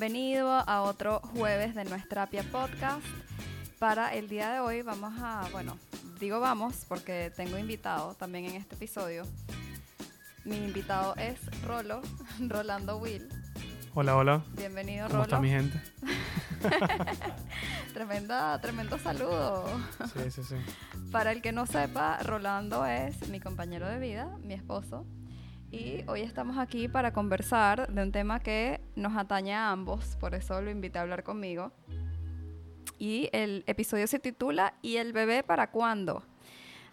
Bienvenido a otro jueves de Nuestra Terapia Podcast. Para el día de hoy vamos a, bueno, digo vamos porque tengo invitado también en este episodio. Mi invitado es Rolo, Rolando Will. Hola, hola. Bienvenido, ¿Cómo Rolo. está mi gente? Tremenda, tremendo saludo. Sí, sí, sí. Para el que no sepa, Rolando es mi compañero de vida, mi esposo. Y hoy estamos aquí para conversar de un tema que nos atañe a ambos, por eso lo invité a hablar conmigo. Y el episodio se titula ¿Y el bebé para cuándo?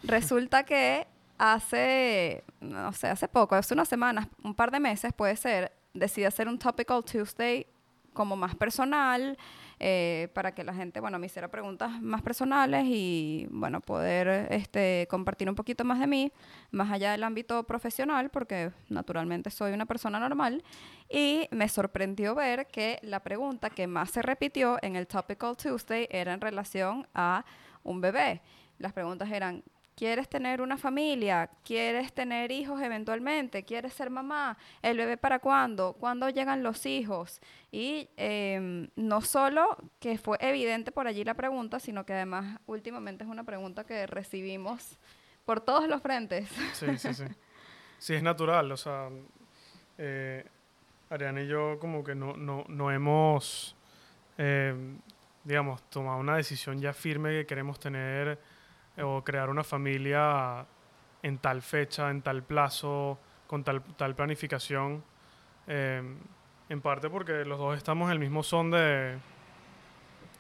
Resulta que hace, no sé, hace poco, hace unas semanas, un par de meses puede ser, decidí hacer un Topical Tuesday como más personal, eh, para que la gente, bueno, me hiciera preguntas más personales y, bueno, poder este, compartir un poquito más de mí, más allá del ámbito profesional, porque naturalmente soy una persona normal. Y me sorprendió ver que la pregunta que más se repitió en el Topical Tuesday era en relación a un bebé. Las preguntas eran, ¿Quieres tener una familia? ¿Quieres tener hijos eventualmente? ¿Quieres ser mamá? ¿El bebé para cuándo? ¿Cuándo llegan los hijos? Y eh, no solo que fue evidente por allí la pregunta, sino que además últimamente es una pregunta que recibimos por todos los frentes. Sí, sí, sí. Sí, es natural. O sea, eh, Ariana y yo como que no, no, no hemos, eh, digamos, tomado una decisión ya firme que queremos tener o crear una familia en tal fecha, en tal plazo, con tal, tal planificación. Eh, en parte porque los dos estamos en el mismo son de,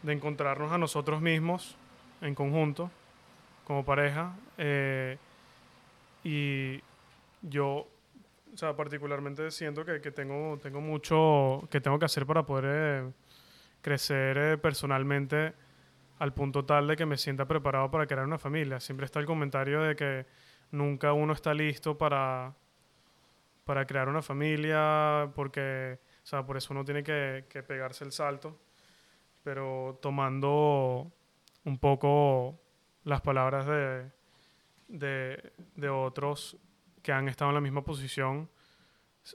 encontrarnos a nosotros mismos en conjunto, como pareja. eh, y yo, o sea, particularmente siento que, que tengo, tengo mucho que tengo que hacer para poder eh, crecer eh, personalmente al punto tal de que me sienta preparado para crear una familia. Siempre está el comentario de que nunca uno está listo para, para crear una familia, porque, o sea, por eso uno tiene que, pegarse el salto, pero tomando un poco las palabras de, de, de otros que han estado en la misma posición,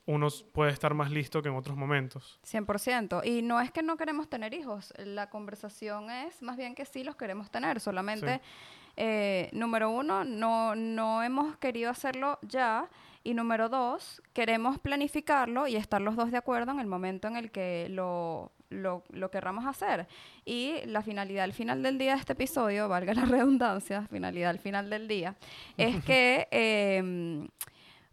uno puede estar más listo que en otros momentos. 100%. Y no es que no queremos tener hijos, la conversación es más bien que sí los queremos tener, solamente, eh, número uno, no, no hemos querido hacerlo ya, y número dos, queremos planificarlo y estar los dos de acuerdo en el momento en el que lo, lo, lo querramos hacer. Y la finalidad al final del día de este episodio, valga la redundancia, finalidad al final del día, es que... em,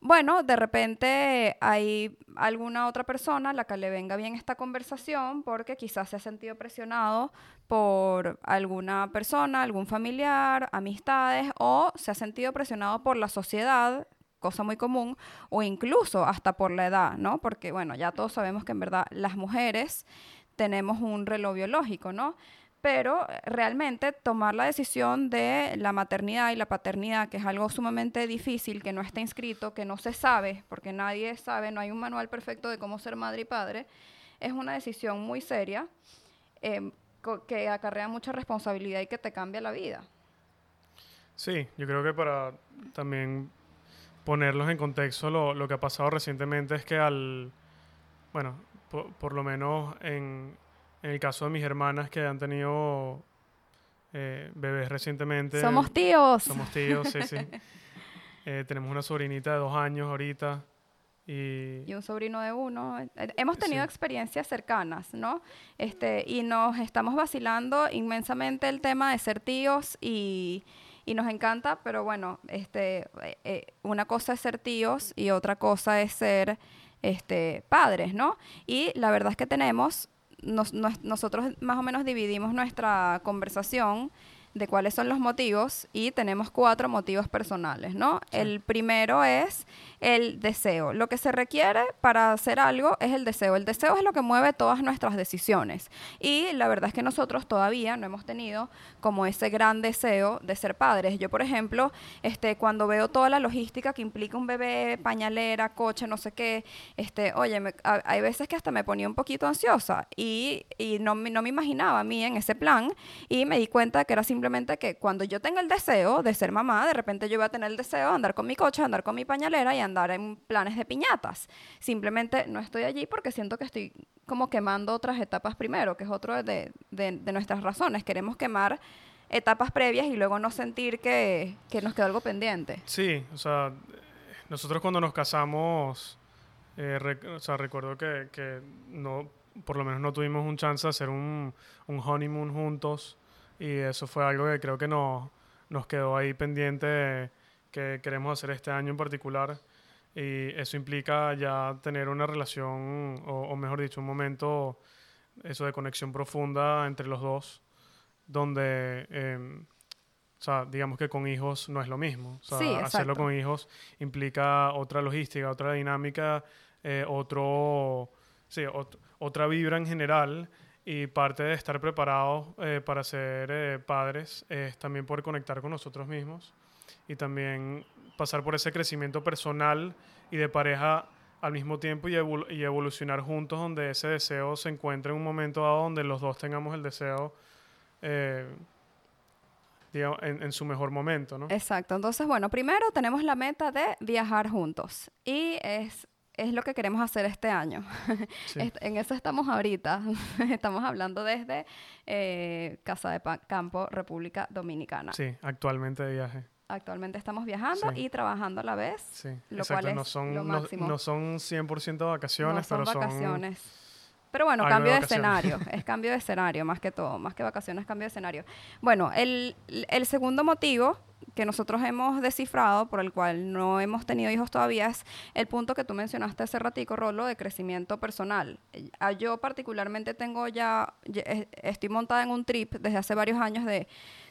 bueno, de repente hay alguna otra persona a la que le venga bien esta conversación porque quizás se ha sentido presionado por alguna persona, algún familiar, amistades o se ha sentido presionado por la sociedad, cosa muy común, o incluso hasta por la edad, ¿no? Porque, bueno, ya todos sabemos que en verdad las mujeres tenemos un reloj biológico, ¿no? Pero realmente tomar la decisión de la maternidad y la paternidad, que es algo sumamente difícil, que no está inscrito, que no se sabe, porque nadie sabe, no hay un manual perfecto de cómo ser madre y padre, es una decisión muy seria eh, que acarrea mucha responsabilidad y que te cambia la vida. Sí, yo creo que para también ponerlos en contexto, lo, lo que ha pasado recientemente es que al, bueno, por, por lo menos en, en el caso de mis hermanas que han tenido eh, bebés recientemente. Somos tíos. Somos tíos, sí, sí. Eh, tenemos una sobrinita de dos años ahorita Y, un sobrino de uno. Hemos tenido experiencias cercanas, ¿no? Este, y nos estamos vacilando inmensamente el tema de ser tíos y, y nos encanta, pero bueno, este, eh, una cosa es ser tíos y otra cosa es ser este, padres, ¿no? Y la verdad es que tenemos, nosotros más o menos dividimos nuestra conversación de cuáles son los motivos y tenemos cuatro motivos personales, ¿no? El primero es el deseo. Lo que se requiere para hacer algo es el deseo. El deseo es lo que mueve todas nuestras decisiones. Y la verdad es que nosotros todavía no hemos tenido como ese gran deseo de ser padres. Yo, por ejemplo, este, cuando veo toda la logística que implica un bebé, pañalera, coche, no sé qué, este, oye, hay veces que hasta me ponía un poquito ansiosa y, y no, no me imaginaba a mí en ese plan y me di cuenta que era simplemente que cuando yo tenga el deseo de ser mamá, de repente yo voy a tener el deseo de andar con mi coche, andar con mi pañalera y andar en planes de piñatas. Simplemente no estoy allí porque siento que estoy como quemando otras etapas primero, que es otro de, de, nuestras razones. Queremos quemar etapas previas y luego no sentir que, que, nos quedó algo pendiente. Sí, o sea, nosotros cuando nos casamos, eh, o sea, recuerdo que, que, no, por lo menos no tuvimos un chance de hacer un, un honeymoon juntos y eso fue algo que creo que nos, nos quedó ahí pendiente que queremos hacer este año en particular. Y eso implica ya tener una relación, o, mejor dicho, un momento, eso de conexión profunda entre los dos, donde, em, o sea, digamos que con hijos no es lo mismo. O sea, hacerlo con hijos implica otra logística, otra dinámica, eh, otro, sí, otra vibra en general. Y parte de estar preparados eh, para ser eh, padres es también poder conectar con nosotros mismos y también pasar por ese crecimiento personal y de pareja al mismo tiempo y, evolucionar juntos donde ese deseo se encuentre en un momento dado donde los dos tengamos el deseo eh, en, su mejor momento, ¿no? Exacto. Entonces, bueno, primero tenemos la meta de viajar juntos y es, es lo que queremos hacer este año. en eso estamos ahorita. estamos hablando desde eh, Casa de Campo, República Dominicana. Sí, actualmente de viaje actualmente estamos viajando y trabajando a la vez. Sí, lo cual es no son, lo. No, son 100% vacaciones, no son pero vacaciones. Pero bueno, cambio de, escenario, es cambio de escenario más que todo, más que vacaciones, cambio de escenario. Bueno, el, el segundo motivo que nosotros hemos descifrado, por el cual no hemos tenido hijos todavía, es el punto que tú mencionaste hace ratico, Rolo, de crecimiento personal. Ah, yo particularmente tengo ya, estoy montada en un trip desde hace varios años de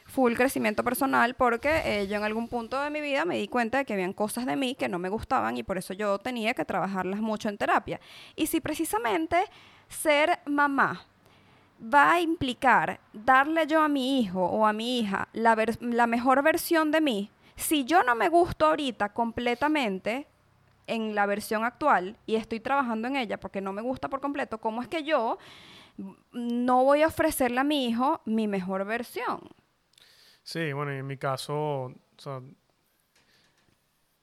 full crecimiento personal porque eh, yo en algún punto de mi vida me di cuenta de que habían cosas de mí que no me gustaban y por eso yo tenía que trabajarlas mucho en terapia. Y si precisamente ser mamá va a implicar darle yo a mi hijo o a mi hija la, la mejor versión de mí, si yo no me gusto ahorita completamente, en la versión actual y estoy trabajando en ella porque no me gusta por completo, ¿cómo es que yo no voy a ofrecerle a mi hijo mi mejor versión? Sí, bueno, en mi caso,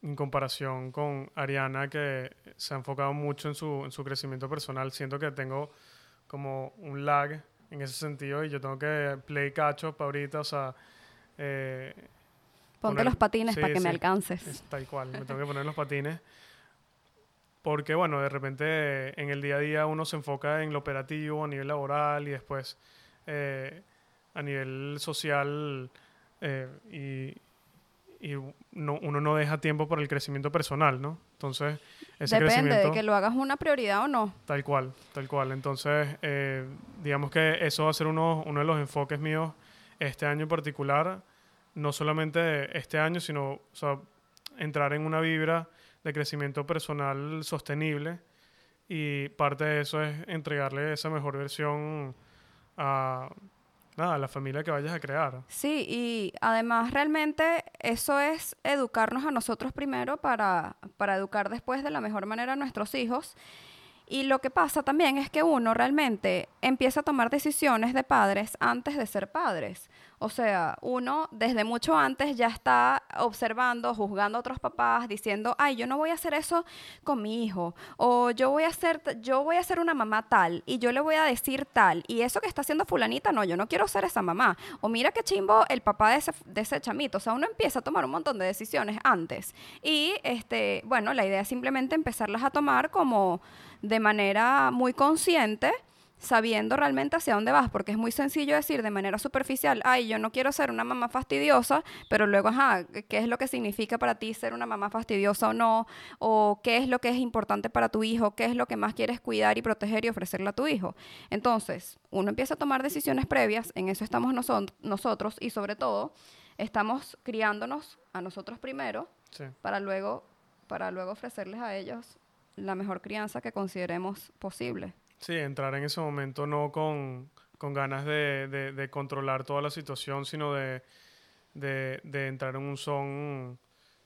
en comparación con Ariana, que se ha enfocado mucho en su, en su crecimiento personal, siento que tengo como un lag en ese sentido y yo tengo que play catch up ahorita, o sea... Eh, Ponte los patines para que me alcances. Es tal cual, me tengo que poner los patines. Porque, bueno, de repente en el día a día uno se enfoca en lo operativo a nivel laboral y después eh, a nivel social eh, y, no, uno no deja tiempo para el crecimiento personal, ¿no? Entonces, ese Depende de que lo hagas una prioridad o no. Tal cual, tal cual. Entonces, eh, digamos que eso va a ser uno, uno de los enfoques míos este año en particular. No solamente este año, sino entrar en una vibra de crecimiento personal sostenible. Y parte de eso es entregarle esa mejor versión a nada, la familia que vayas a crear. Sí, y además realmente eso es educarnos a nosotros primero para, para educar después de la mejor manera a nuestros hijos. Y lo que pasa también es que uno realmente empieza a tomar decisiones de padres antes de ser padres. O sea, uno desde mucho antes ya está observando, juzgando a otros papás, diciendo, ay, yo no voy a hacer eso con mi hijo, o yo voy a hacer, yo voy a ser una mamá tal, y yo le voy a decir tal, y eso que está haciendo fulanita, no, yo no quiero ser esa mamá. O mira qué chimbo el papá de ese, de ese chamito. O sea, uno empieza a tomar un montón de decisiones antes. Y, este, bueno, la idea es simplemente empezarlas a tomar como de manera muy consciente sabiendo realmente hacia dónde vas, porque es muy sencillo decir de manera superficial, ay, yo no quiero ser una mamá fastidiosa, pero luego, ajá, ¿qué es lo que significa para ti ser una mamá fastidiosa o no? ¿O qué es lo que es importante para tu hijo? ¿Qué es lo que más quieres cuidar y proteger y ofrecerle a tu hijo? Entonces, uno empieza a tomar decisiones previas, en eso estamos nosotros y sobre todo estamos criándonos a nosotros primero para luego para luego ofrecerles a ellos la mejor crianza que consideremos posible. Sí, entrar en ese momento no con, ganas de, controlar toda la situación, sino de, entrar en un son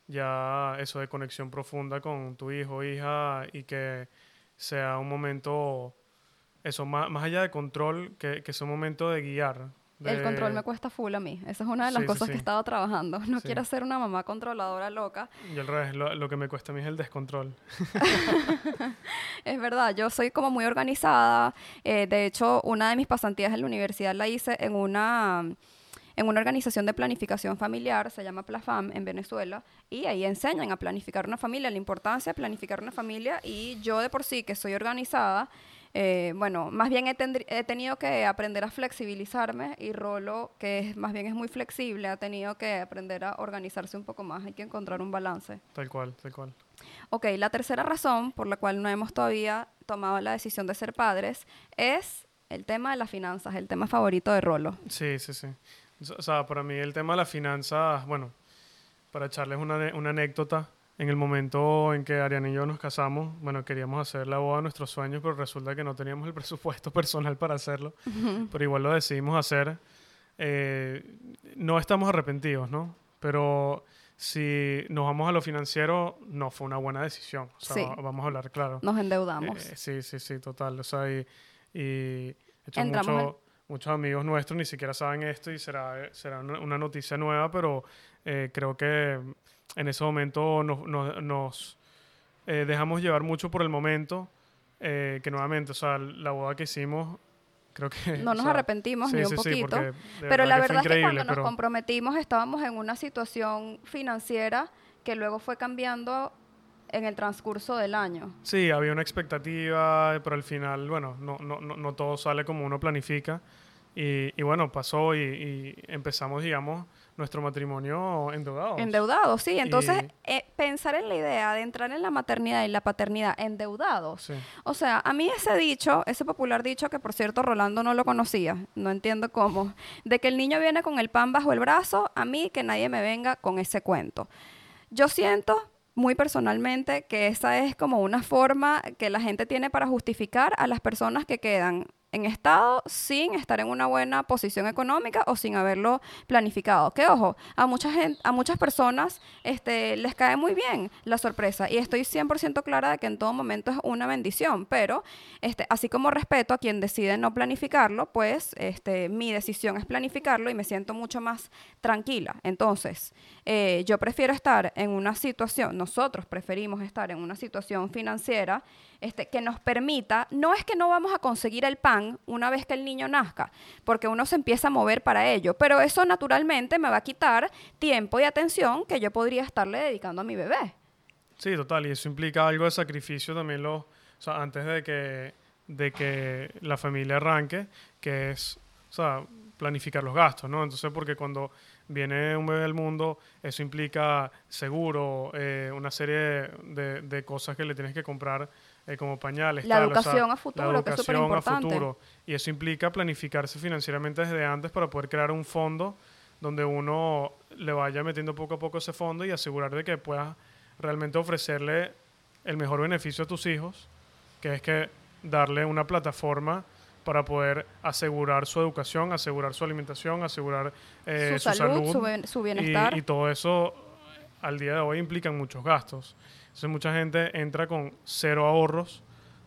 ya eso de conexión profunda con tu hijo, hija, y que sea un momento, eso, más, más allá de control, que, que sea un momento de guiar, el control me cuesta full a mí. Esa es una de las cosas que he estado trabajando. No quiero ser una mamá controladora loca. Y al revés, lo, que me cuesta a mí es el descontrol. es verdad, yo soy como muy organizada. Eh, de hecho, una de mis pasantías en la universidad la hice en una en una organización de planificación familiar, se llama PLAFAM en Venezuela, y ahí enseñan a planificar una familia, la importancia de planificar una familia, y yo de por sí que soy organizada, eh, bueno, más bien he, tenido que aprender a flexibilizarme y Rolo, que es, más bien es muy flexible, ha tenido que aprender a organizarse un poco más. Hay que encontrar un balance. Tal cual, tal cual. Ok, la tercera razón por la cual no hemos todavía tomado la decisión de ser padres es el tema de las finanzas, el tema favorito de Rolo. Sí, sí, sí. O sea, para mí el tema de las finanzas, bueno, para echarles una, una anécdota, en el momento en que Ariana y yo nos casamos, bueno, queríamos hacer la boda de nuestros sueños, pero resulta que no teníamos el presupuesto personal para hacerlo. Pero igual lo decidimos hacer. Eh, no estamos arrepentidos, ¿no? Pero si nos vamos a lo financiero, no fue una buena decisión. O sea, vamos a hablar claro. Nos endeudamos. Eh, sí, sí, sí, total. O sea, y, y hecho, muchos amigos nuestros ni siquiera saben esto y será, será una noticia nueva, pero eh, creo que en ese momento nos, eh, dejamos llevar mucho por el momento, eh, que nuevamente, o sea, la boda que hicimos, creo que... No nos arrepentimos ni un poquito, pero la verdad es que cuando nos comprometimos estábamos en una situación financiera que luego fue cambiando en el transcurso del año. Sí, había una expectativa, pero al final, bueno, no, no, no, todo sale como uno planifica. Y, bueno, pasó y empezamos, digamos, nuestro matrimonio endeudado. Endeudados, sí. Entonces, eh, pensar en la idea de entrar en la maternidad y la paternidad endeudados. O sea, a mí ese dicho, ese popular dicho que por cierto Rolando no lo conocía, no entiendo cómo, de que el niño viene con el pan bajo el brazo, a mí que nadie me venga con ese cuento. Yo siento muy personalmente que esa es como una forma que la gente tiene para justificar a las personas que quedan en estado sin estar en una buena posición económica o sin haberlo planificado. Que ojo, a mucha gente, a muchas personas este, les cae muy bien la sorpresa y estoy 100% clara de que en todo momento es una bendición, pero este, así como respeto a quien decide no planificarlo, pues este, mi decisión es planificarlo y me siento mucho más tranquila. Entonces, eh, yo prefiero estar en una situación, nosotros preferimos estar en una situación financiera este, que nos permita, no es que no vamos a conseguir el pan una vez que el niño nazca, porque uno se empieza a mover para ello, pero eso naturalmente me va a quitar tiempo y atención que yo podría estarle dedicando a mi bebé. Sí, total, y eso implica algo de sacrificio también, lo, o sea, antes de que, de que la familia arranque, que es, o sea, planificar los gastos, ¿no? Entonces, porque cuando viene un bebé al mundo, eso implica seguro, eh, una serie de, de, cosas que le tienes que comprar eh, como pañales. La educación a futuro, que es súper importante. A futuro. Y eso implica planificarse financieramente desde antes para poder crear un fondo donde uno le vaya metiendo poco a poco ese fondo y asegurar de que puedas realmente ofrecerle el mejor beneficio a tus hijos, que es que darle una plataforma para poder asegurar su educación, asegurar su alimentación, asegurar eh, su, salud, su, bienestar. Y, todo eso al día de hoy implican muchos gastos. Entonces mucha gente entra con cero ahorros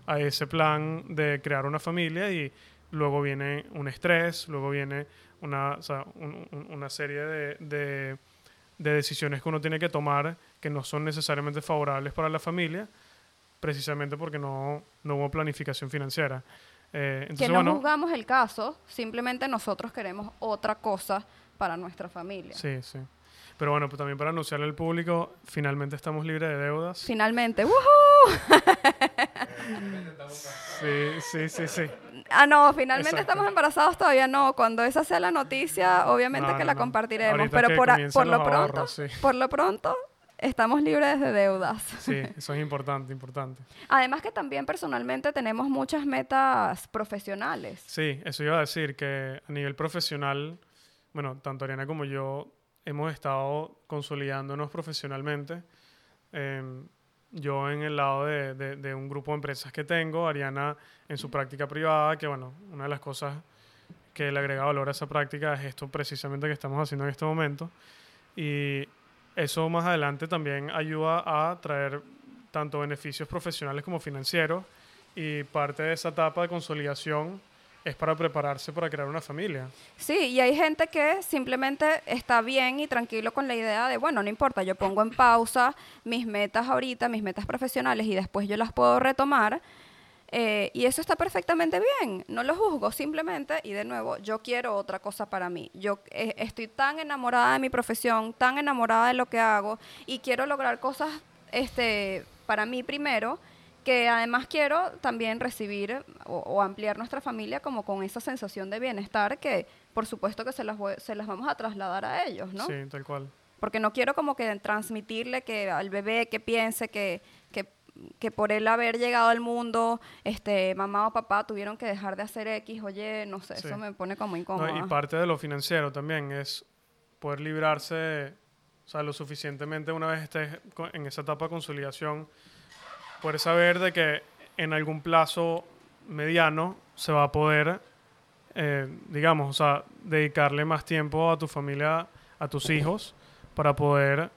a ese plan de crear una familia y luego viene un estrés, luego viene una, o sea, un- un- una serie de, de- de decisiones que uno tiene que tomar que no son necesariamente favorables para la familia, precisamente porque no, no hubo planificación financiera. Eh, entonces, que no bueno, juzgamos el caso, simplemente nosotros queremos otra cosa para nuestra familia. sí, sí. Pero bueno, pues también para anunciarle al público, finalmente estamos libres de deudas. Finalmente, ¡woohoo! Sí, sí, sí, sí. Ah, no, finalmente Exacto. estamos embarazados todavía no. Cuando esa sea la noticia, obviamente No, que no, la no. compartiremos. Ahorita Pero que por, a- por lo pronto, ahorros, sí. por lo pronto, estamos libres de deudas. Sí, eso es importante, importante. Además que también personalmente tenemos muchas metas profesionales. Sí, eso iba a decir que a nivel profesional, bueno, tanto Ariana como yo hemos estado consolidándonos profesionalmente. Em, yo en el lado de, de- de un grupo de empresas que tengo, Ariana en su práctica privada, que bueno, una de las cosas que le agrega valor a esa práctica es esto precisamente que estamos haciendo en este momento. Y eso más adelante también ayuda a traer tanto beneficios profesionales como financieros y parte de esa etapa de consolidación es para prepararse para crear una familia. Sí, y hay gente que simplemente está bien y tranquilo con la idea de, bueno, no importa, yo pongo en pausa mis metas ahorita, mis metas profesionales y después yo las puedo retomar. eh, y eso está perfectamente bien, no lo juzgo, simplemente, y de nuevo, yo quiero otra cosa para mí. Yo eh, estoy tan enamorada de mi profesión, tan enamorada de lo que hago y quiero lograr cosas este, para mí primero, que además quiero también recibir o, o ampliar nuestra familia como con esa sensación de bienestar que por supuesto que se las, voy- se las vamos a trasladar a ellos, ¿no? Sí, tal cual. Porque no quiero como que transmitirle que al bebé que piense que, que, que por él haber llegado al mundo, este, mamá o papá tuvieron que dejar de hacer X, oye, no sé, Sí. eso me pone como No, incómoda. y parte de lo financiero también es poder librarse, o sea, lo suficientemente una vez estés en esa etapa de consolidación, poder saber de que en algún plazo mediano se va a poder, eh, digamos, o sea, dedicarle más tiempo a tu familia, a tus hijos, para poder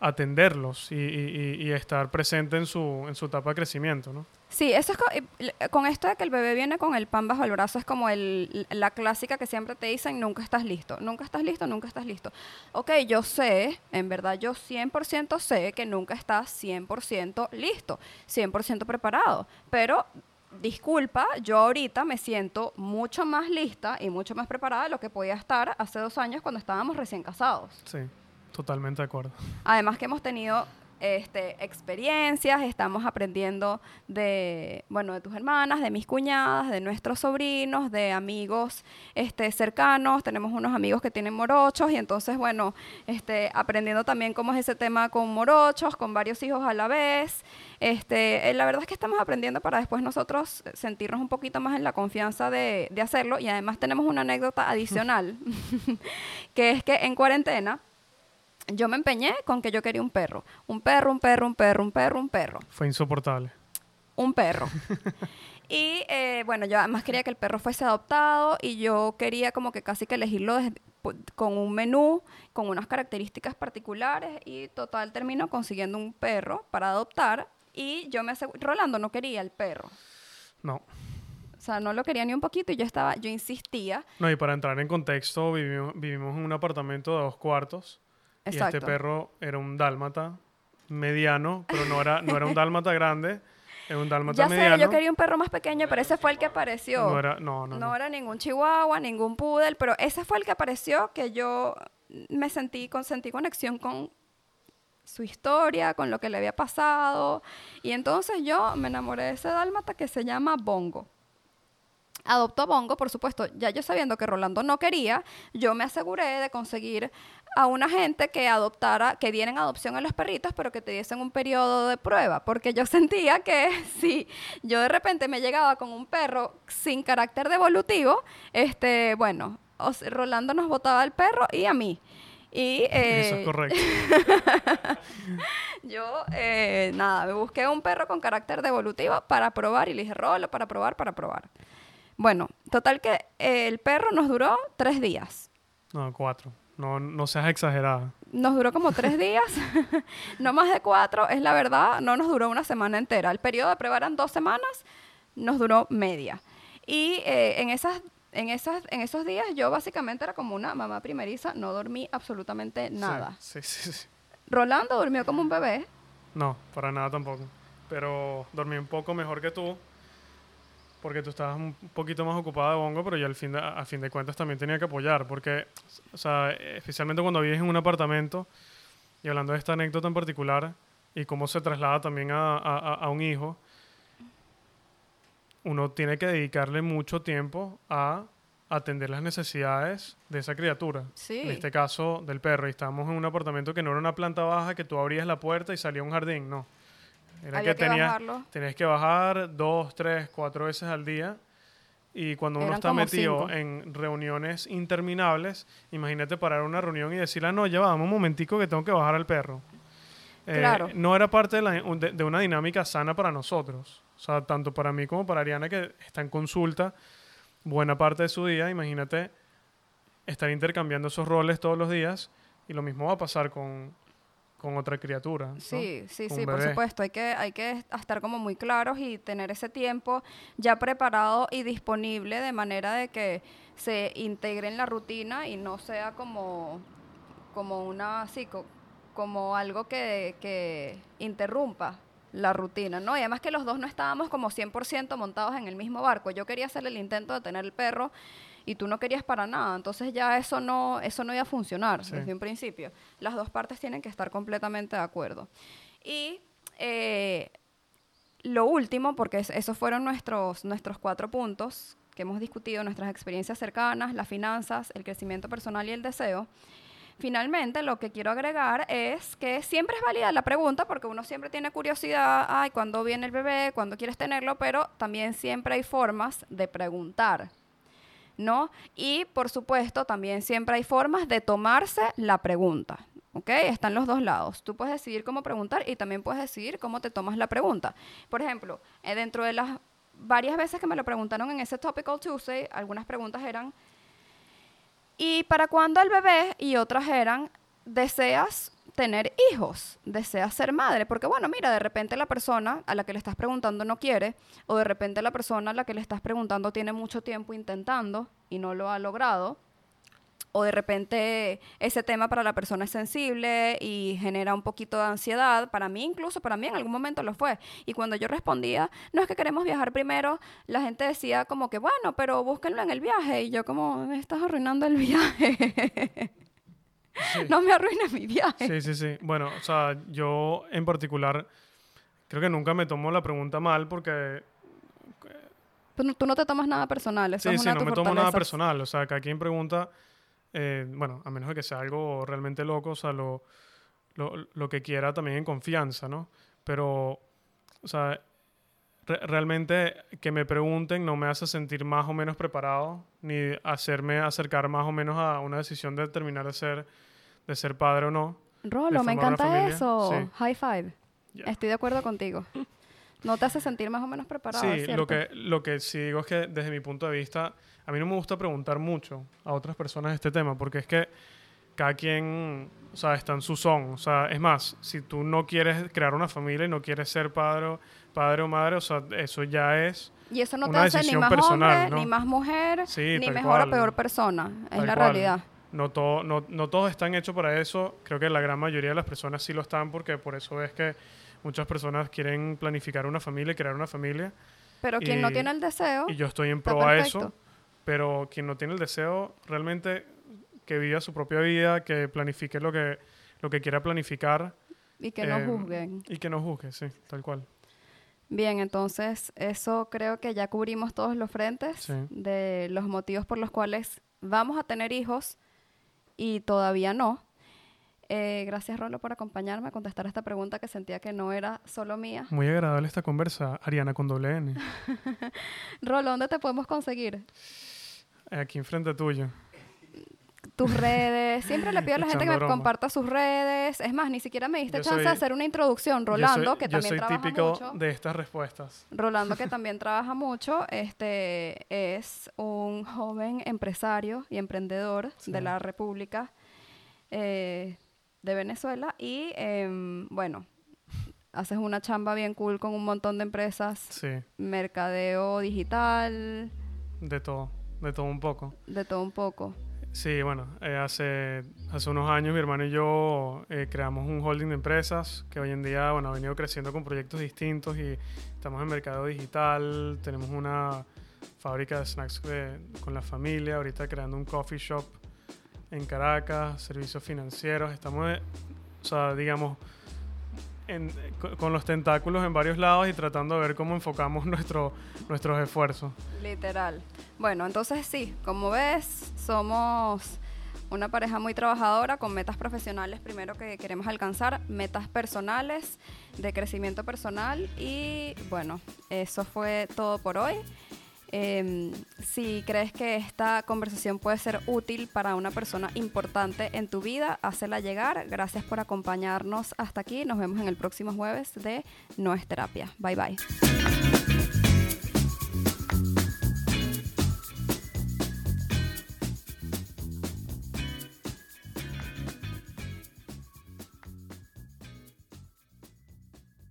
atenderlos y, y- estar presente en su, en su etapa de crecimiento, ¿no? Sí, eso es con esto de que el bebé viene con el pan bajo el brazo, es como el, la clásica que siempre te dicen, nunca estás listo, nunca estás listo, nunca estás listo. Ok, yo sé, en verdad yo 100% sé que nunca estás 100% listo, 100% preparado, pero disculpa, yo ahorita me siento mucho más lista y mucho más preparada de lo que podía estar hace dos años cuando estábamos recién casados. Sí, totalmente de acuerdo. Además que hemos tenido este, experiencias, estamos aprendiendo de, bueno, de tus hermanas, de mis cuñadas, de nuestros sobrinos, de amigos este, cercanos. Tenemos unos amigos que tienen morochos y entonces, bueno, este, aprendiendo también cómo es ese tema con morochos, con varios hijos a la vez. Este, eh, la verdad es que estamos aprendiendo para después nosotros sentirnos un poquito más en la confianza de, de hacerlo y además tenemos una anécdota adicional, que es que en cuarentena yo me empeñé con que yo quería un perro. Un perro, un perro, un perro, un perro, un perro. Fue insoportable. Un perro. y eh, bueno, yo además quería que el perro fuese adoptado y yo quería como que casi que elegirlo desde- pu- con un menú, con unas características particulares y total termino consiguiendo un perro para adoptar y yo me aseguré, Rolando no quería el perro. No. O sea, no lo quería ni un poquito y yo estaba, yo insistía. No, y para entrar en contexto, vivimos, vivimos en un apartamento de dos cuartos. Y este perro era un dálmata mediano, pero no era, no era un dálmata grande, era un dálmata Ya sé, mediano. yo quería un perro más pequeño, pero ese fue el que apareció. No era, no, no, No, no. era ningún chihuahua, ningún poodle, pero ese fue el que apareció que yo me sentí, con, sentí conexión con su historia, con lo que le había pasado. Y entonces yo me enamoré de ese dálmata que se llama Bongo. Adoptó a Bongo, por supuesto, ya yo sabiendo que Rolando no quería, yo me aseguré de conseguir a una gente que adoptara, que diera en adopción a los perritos, pero que te diesen un periodo de prueba, porque yo sentía que si yo de repente me llegaba con un perro sin carácter devolutivo, este, bueno, Rolando nos botaba al perro y a mí. Y Eso eh, es correcto. yo, eh, nada, me busqué un perro con carácter devolutivo para probar y le dije, Rolo, para probar, para probar. Bueno, total que eh, el perro nos duró tres días. No, cuatro. No, no seas exagerada. Nos duró como tres días, no más de cuatro, es la verdad, no nos duró una semana entera. El periodo de prueba eran dos semanas, nos duró media. Y eh, en esas en, esas, en esos días yo básicamente era como una mamá primeriza, no dormí absolutamente nada. Sí, sí, sí. Rolando durmió como un bebé. No, para nada tampoco. Pero dormí un poco mejor que tú. Porque tú estabas un poquito más ocupada de bongo, pero yo al fin de, a fin de cuentas también tenía que apoyar. Porque, o sea, especialmente cuando vives en un apartamento, y hablando de esta anécdota en particular, y cómo se traslada también a, a- a un hijo, uno tiene que dedicarle mucho tiempo a atender las necesidades de esa criatura. Sí. En este caso, del perro. Y estábamos en un apartamento que no era una planta baja, que tú abrías la puerta y salía un jardín. No. Era Había que, que tenía- bajarlo. tenías que bajar dos, tres, cuatro veces al día. Y cuando uno Eran está metido cinco. en reuniones interminables, imagínate parar una reunión y decirle, "Ah, no, ya un momentico que tengo que bajar al perro. Eh, Claro. No era parte de, la- de- de una dinámica sana para nosotros. O sea, tanto para mí como para Ariana, que está en consulta buena parte de su día. Imagínate estar intercambiando esos roles todos los días. Y lo mismo va a pasar con, con otra criatura. ¿no? Sí, sí, Con sí, por supuesto. Hay que, hay que estar como muy claros y tener ese tiempo ya preparado y disponible de manera de que se integre en la rutina y no sea como, como una, sí, co- como algo que, que interrumpa la rutina, ¿no? Y además que los dos no estábamos como 100% montados en el mismo barco. Yo quería hacer el intento de tener el perro y tú no querías para nada. Entonces ya eso no, eso no iba a funcionar Sí. desde un principio. Las dos partes tienen que estar completamente de acuerdo. Y eh, lo último, porque es- esos fueron nuestros, nuestros cuatro puntos que hemos discutido, nuestras experiencias cercanas, las finanzas, el crecimiento personal y el deseo. Finalmente, lo que quiero agregar es que siempre es válida la pregunta, porque uno siempre tiene curiosidad, ay, ¿cuándo viene el bebé? ¿Cuándo quieres tenerlo? Pero también siempre hay formas de preguntar, ¿no? Y, por supuesto, también siempre hay formas de tomarse la pregunta, ¿ok? Están los dos lados. Tú puedes decidir cómo preguntar y también puedes decidir cómo te tomas la pregunta. Por ejemplo, eh, dentro de las varias veces que me lo preguntaron en ese Topical Tuesday, algunas preguntas eran, ¿y para cuándo el bebé? Y otras eran, ¿deseas tener hijos? ¿Deseas ser madre? Porque bueno, mira, de repente la persona a la que le estás preguntando no quiere, o de repente la persona a la que le estás preguntando tiene mucho tiempo intentando y no lo ha logrado. O de repente ese tema para la persona es sensible y genera un poquito de ansiedad. Para mí, incluso para mí en algún momento lo fue. Y cuando yo respondía, no es que queremos viajar primero, la gente decía como que, bueno, pero búsquenlo en el viaje. Y yo como, me estás arruinando el viaje. Sí. no me arruines mi viaje. Sí, sí, sí. Bueno, o sea, yo en particular creo que nunca me tomo la pregunta mal porque Tú, no- tú no te tomas nada personal. Eso sí, es sí, no me tomo nada personal. O sea, cada quien pregunta, eh, bueno, a menos de que sea algo realmente loco, o sea, lo, lo, lo que quiera también en confianza, ¿no? Pero, o sea, re- realmente que me pregunten no me hace sentir más o menos preparado, ni hacerme acercar más o menos a una decisión de terminar de ser, de ser padre o no. Rolo, me encanta eso. sí. High five. Ya. Estoy de acuerdo contigo. No te hace sentir más o menos preparado. Sí, ¿es lo cierto? que, lo que sí digo es que desde mi punto de vista, a mí no me gusta preguntar mucho a otras personas este tema, porque es que cada quien, o sea, está en su son. O sea, es más, si tú no quieres crear una familia y no quieres ser padre, padre o madre, o sea, eso ya es... Y eso no te una hace ni más personal, hombre, ¿no? ni más mujer, Sí, ni mejor cual. o peor persona. Es Tal la cual. realidad. No, todo, no, no todos están hechos para eso. Creo que la gran mayoría de las personas sí lo están porque por eso es que muchas personas quieren planificar una familia y crear una familia. Pero quien no tiene el deseo, Y yo estoy en pro a eso, pero quien no tiene el deseo, realmente que viva su propia vida, que planifique lo que, lo que quiera planificar y que no eh, juzguen. y que no juzgue, sí, tal cual. Bien, entonces eso creo que ya cubrimos todos los frentes Sí. de los motivos por los cuales vamos a tener hijos y todavía no. Eh, gracias, Rolo, por acompañarme a contestar esta pregunta que sentía que no era solo mía. Muy agradable esta conversa, Ariana con doble N, Rolo, ¿dónde te podemos conseguir? aquí enfrente tuyo. Tus redes. Siempre le pido a la gente que me broma. comparta sus redes. Es más, ni siquiera me diste Yo chance de hacer una introducción. Rolando, soy- que yo también soy trabaja típico mucho. de estas respuestas. Rolando, que también trabaja mucho, este es un joven empresario y emprendedor Sí. de la República eh, de Venezuela. Y em, bueno, haces una chamba bien cool con un montón de empresas, Sí, mercadeo digital, de todo. de todo un poco. De todo un poco. Sí, bueno, eh, hace, hace unos años mi hermano y yo eh, creamos un holding de empresas que hoy en día bueno, ha venido creciendo con proyectos distintos y estamos en mercado digital, tenemos una fábrica de snacks con la familia, ahorita creando un coffee shop en Caracas, servicios financieros, estamos, eh, o sea, digamos, con, los tentáculos en varios lados y tratando de ver cómo enfocamos nuestro, nuestros esfuerzos. Literal. Bueno, entonces sí, como ves, somos una pareja muy trabajadora con metas profesionales primero que queremos alcanzar, metas personales de crecimiento personal y bueno, eso fue todo por hoy. Em, si crees que esta conversación puede ser útil para una persona importante en tu vida, házela llegar. Gracias por acompañarnos hasta aquí. Nos vemos en el próximo jueves de No es Terapia. Bye bye.